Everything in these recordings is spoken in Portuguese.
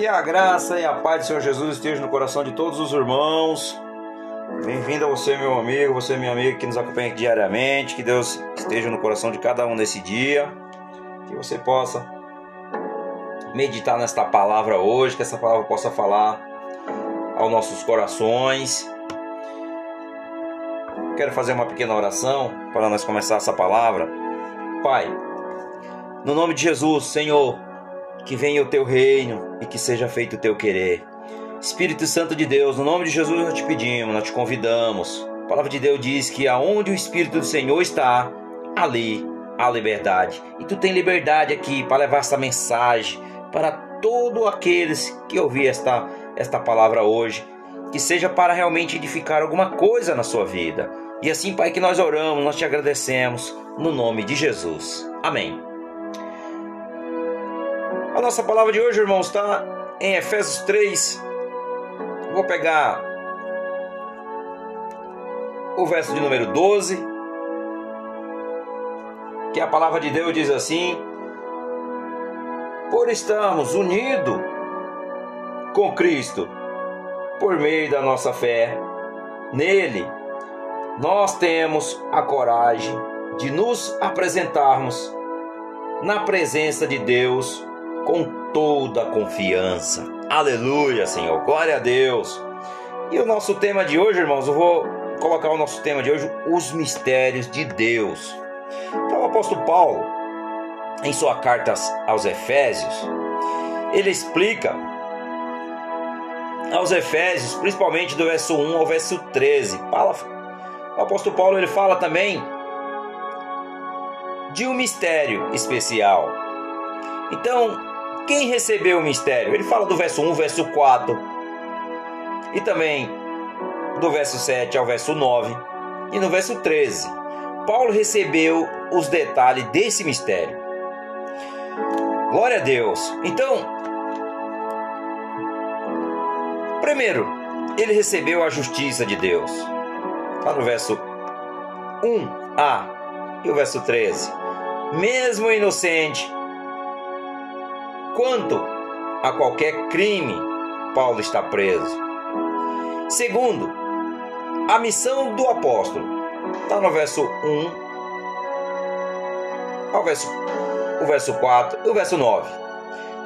Que a graça e a paz do Senhor Jesus estejam no coração de todos os irmãos. Bem-vindo a você, meu amigo, você, minha amiga, que nos acompanha diariamente. Que Deus esteja no coração de cada um nesse dia. Que você possa meditar nesta palavra hoje, que essa palavra possa falar aos nossos corações. Quero fazer uma pequena oração para nós começar essa palavra. Pai, no nome de Jesus, Senhor, que venha o teu reino e que seja feito o teu querer. Espírito Santo de Deus, no nome de Jesus nós te pedimos, nós te convidamos. A palavra de Deus diz que aonde o Espírito do Senhor está, ali há liberdade. E tu tem liberdade aqui para levar essa mensagem para todos aqueles que ouvir esta, esta palavra hoje. Que seja para realmente edificar alguma coisa na sua vida. E assim, Pai, que nós oramos, nós te agradecemos, no nome de Jesus. Amém. A nossa palavra de hoje, irmãos, está em Efésios 3. Vou pegar o verso de número 12, que a palavra de Deus diz assim: Por estarmos unidos com Cristo, por meio da nossa fé nele, nós temos a coragem de nos apresentarmos na presença de Deus com toda a confiança. Aleluia, Senhor. Glória a Deus. E o nosso tema de hoje, irmãos, eu vou colocar o nosso tema de hoje, os mistérios de Deus. Então, o apóstolo Paulo, em sua carta aos Efésios, ele explica aos Efésios, principalmente do verso 1 ao verso 13. O apóstolo Paulo ele fala também de um mistério especial. Então, quem recebeu o mistério? Ele fala do verso 1, verso 4 e também do verso 7 ao verso 9 e no verso 13. Paulo recebeu os detalhes desse mistério. Glória a Deus. Então, primeiro, ele recebeu a justiça de Deus. Está no verso 1a e o verso 13. Mesmo inocente, quanto a qualquer crime, Paulo está preso. Segundo, a missão do apóstolo. Está no verso 1 ao verso, o verso 4 e o verso 9.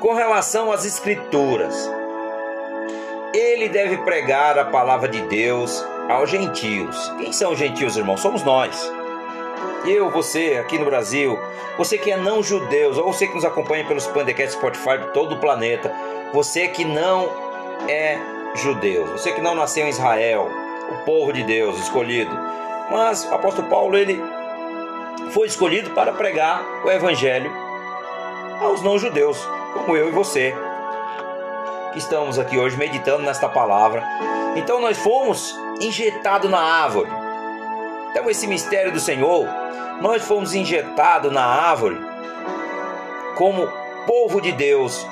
Com relação às escrituras, ele deve pregar a palavra de Deus aos gentios. Quem são os gentios, irmãos? Somos nós eu, você aqui no Brasil, você que é não judeu, ou você que nos acompanha pelos Pandecasts Spotify de todo o planeta, você que não é judeu, você que não nasceu em Israel, o povo de Deus escolhido. Mas o apóstolo Paulo ele foi escolhido para pregar o evangelho aos não judeus, como eu e você, que estamos aqui hoje meditando nesta palavra. Então nós fomos injetados na árvore. Então esse mistério do Senhor nós fomos injetados na árvore como povo de Deus.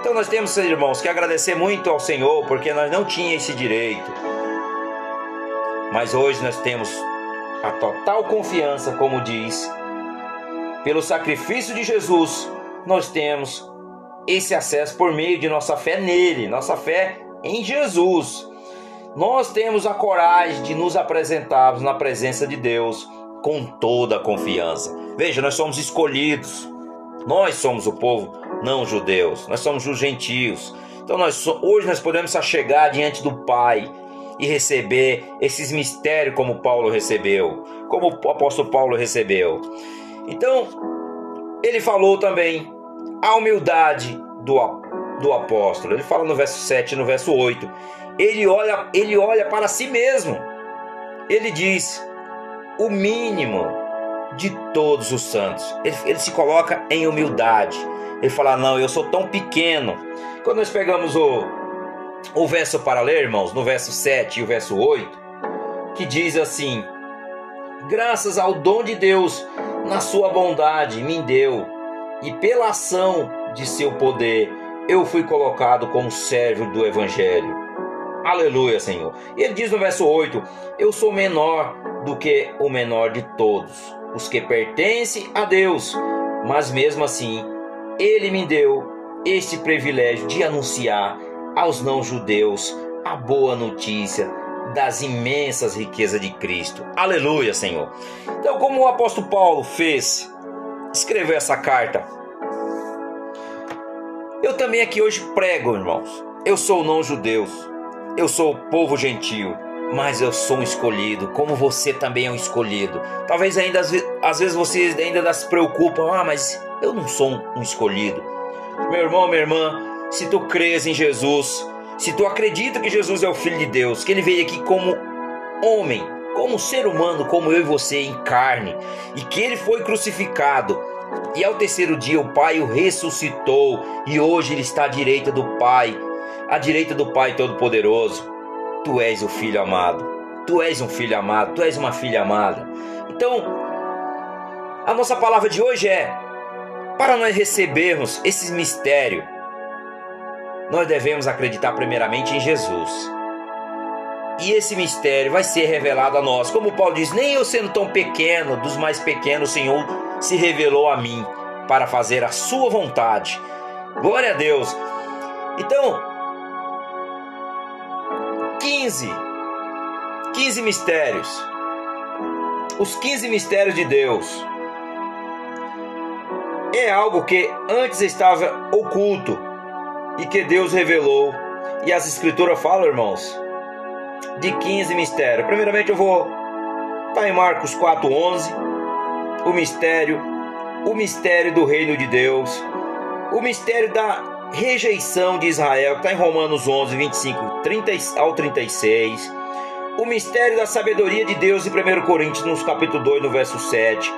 Então nós temos, irmãos, que agradecer muito ao Senhor, porque nós não tínhamos esse direito. Mas hoje nós temos a total confiança, como diz, pelo sacrifício de Jesus, nós temos esse acesso por meio de nossa fé nele, nossa fé em Jesus. Nós temos a coragem de nos apresentarmos na presença de Deus com toda a confiança. Veja, nós somos escolhidos. Nós somos o povo não judeus. Nós somos os gentios. Então nós hoje nós podemos chegar diante do Pai e receber esses mistérios como Paulo recebeu, como o apóstolo Paulo recebeu. Então, ele falou também a humildade do, do apóstolo. Ele fala no verso 7 e no verso 8. Ele olha, ele olha para si mesmo. Ele diz: o mínimo de todos os santos. Ele, ele se coloca em humildade. Ele fala: Não, eu sou tão pequeno. Quando nós pegamos o, o verso para ler, irmãos, no verso 7 e o verso 8, que diz assim: Graças ao dom de Deus, na sua bondade, me deu, e pela ação de seu poder, eu fui colocado como servo do Evangelho. Aleluia, Senhor. E ele diz no verso 8: Eu sou menor do que o menor de todos, os que pertencem a Deus, mas mesmo assim, ele me deu este privilégio de anunciar aos não-judeus a boa notícia das imensas riquezas de Cristo. Aleluia, Senhor. Então, como o apóstolo Paulo fez, escreveu essa carta. Eu também aqui hoje prego, irmãos. Eu sou não-judeu, eu sou povo gentil, mas eu sou um escolhido, como você também é um escolhido. Talvez ainda às vezes vocês ainda se preocupam, ah, mas eu não sou um escolhido. Meu irmão, minha irmã, se tu crês em Jesus, se tu acredita que Jesus é o Filho de Deus, que ele veio aqui como homem, como ser humano, como eu e você, em carne, e que ele foi crucificado, e ao terceiro dia o Pai o ressuscitou, e hoje ele está à direita do Pai, à direita do Pai Todo-Poderoso. Tu és o Filho amado, tu és um filho amado, tu és uma filha amada. Então, a nossa palavra de hoje é: para nós recebermos esse mistério, nós devemos acreditar primeiramente em Jesus. E esse mistério vai ser revelado a nós. Como Paulo diz, nem eu sendo tão pequeno, dos mais pequenos, o Senhor se revelou a mim para fazer a sua vontade. Glória a Deus. Então, 15 15 mistérios. Os 15 mistérios de Deus. É algo que antes estava oculto e que Deus revelou. E as escrituras falam, irmãos, de 15 mistérios. Primeiramente eu vou estar em Marcos 4:11, o mistério, o mistério do reino de Deus, o mistério da rejeição de Israel, que está em Romanos 11, 25 30 ao 36, o mistério da sabedoria de Deus em 1 Coríntios, no capítulo 2, no verso 7,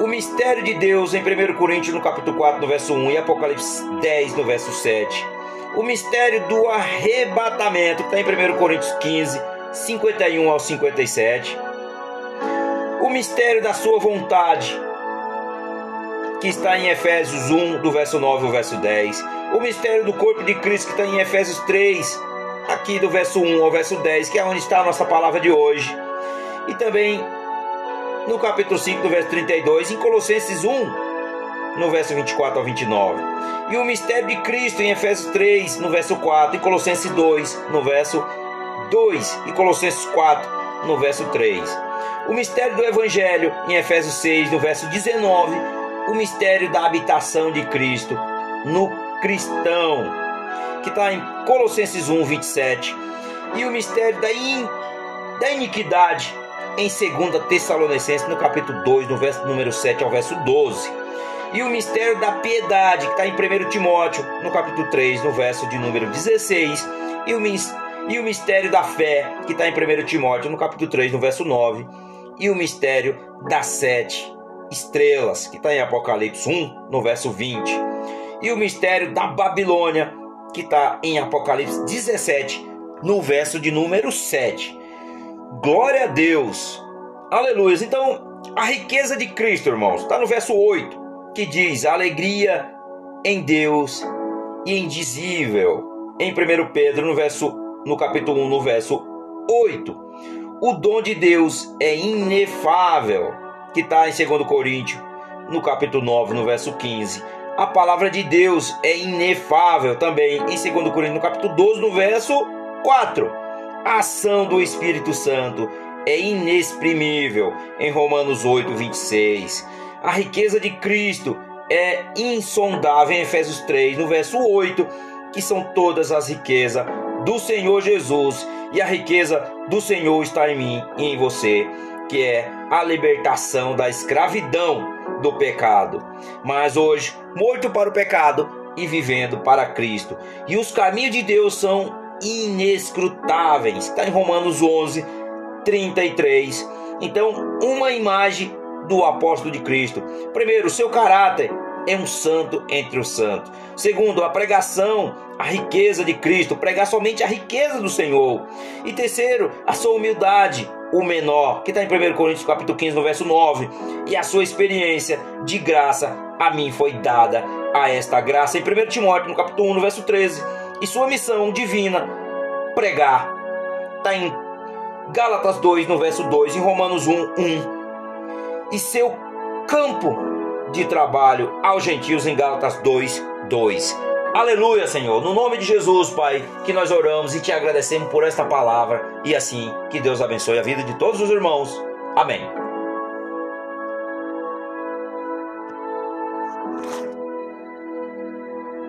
o mistério de Deus em 1 Coríntios no capítulo 4, no verso 1 e Apocalipse 10, no verso 7. O mistério do arrebatamento, que está em 1 Coríntios 15, 51 ao 57. O mistério da sua vontade, que está em Efésios 1, do verso 9 ao verso 10. O mistério do corpo de Cristo, que está em Efésios 3, aqui do verso 1 ao verso 10, que é onde está a nossa palavra de hoje. E também no capítulo 5, do verso 32, em Colossenses 1, no verso 24 ao 29. E o mistério de Cristo em Efésios 3, no verso 4, em Colossenses 2, no verso 2, e Colossenses 4, no verso 3. O mistério do Evangelho em Efésios 6, no verso 19. O mistério da habitação de Cristo no cristão, que está em Colossenses 1, 27. E o mistério da, in, da iniquidade em 2 Tessalonicenses, no capítulo 2, no verso número 7 ao verso 12. E o mistério da piedade, que está em 1 Timóteo, no capítulo 3, no verso de número 16. E o, e o mistério da fé, que está em 1 Timóteo, no capítulo 3, no verso 9. E o mistério das sete estrelas, que está em Apocalipse 1, no verso 20. E o mistério da Babilônia, que está em Apocalipse 17, no verso de número 7. Glória a Deus. Aleluia. Então, a riqueza de Cristo, irmãos, está no verso 8, que diz: alegria em Deus indizível. Em 1 Pedro, no verso no capítulo 1, no verso 8. O dom de Deus é inefável, que está em 2 Coríntios, no capítulo 9, no verso 15. A palavra de Deus é inefável também em 2 Coríntios, no capítulo 12, no verso 4. A ação do Espírito Santo é inexprimível em Romanos 8, 26. A riqueza de Cristo é insondável em Efésios 3, no verso 8, que são todas as riquezas do Senhor Jesus, e a riqueza do Senhor está em mim e em você, que é a libertação da escravidão do pecado. Mas hoje, morto para o pecado e vivendo para Cristo. E os caminhos de Deus são inescrutáveis. Está em Romanos 11, 33. Então, uma imagem do apóstolo de Cristo. Primeiro, seu caráter é um santo entre os santos. Segundo, a pregação, a riqueza de Cristo, pregar somente a riqueza do Senhor. E terceiro, a sua humildade, o menor, que está em 1 Coríntios capítulo 15, no verso 9. E a sua experiência de graça a mim foi dada a esta graça. Em 1 Timóteo, no capítulo 1, no verso 13 e sua missão divina, pregar. Está em Gálatas 2, no verso 2, em Romanos 1, 1. E seu campo de trabalho aos gentios em Gálatas 2, 2. Aleluia, Senhor. No nome de Jesus, Pai, que nós oramos e te agradecemos por esta palavra e assim que Deus abençoe a vida de todos os irmãos. Amém.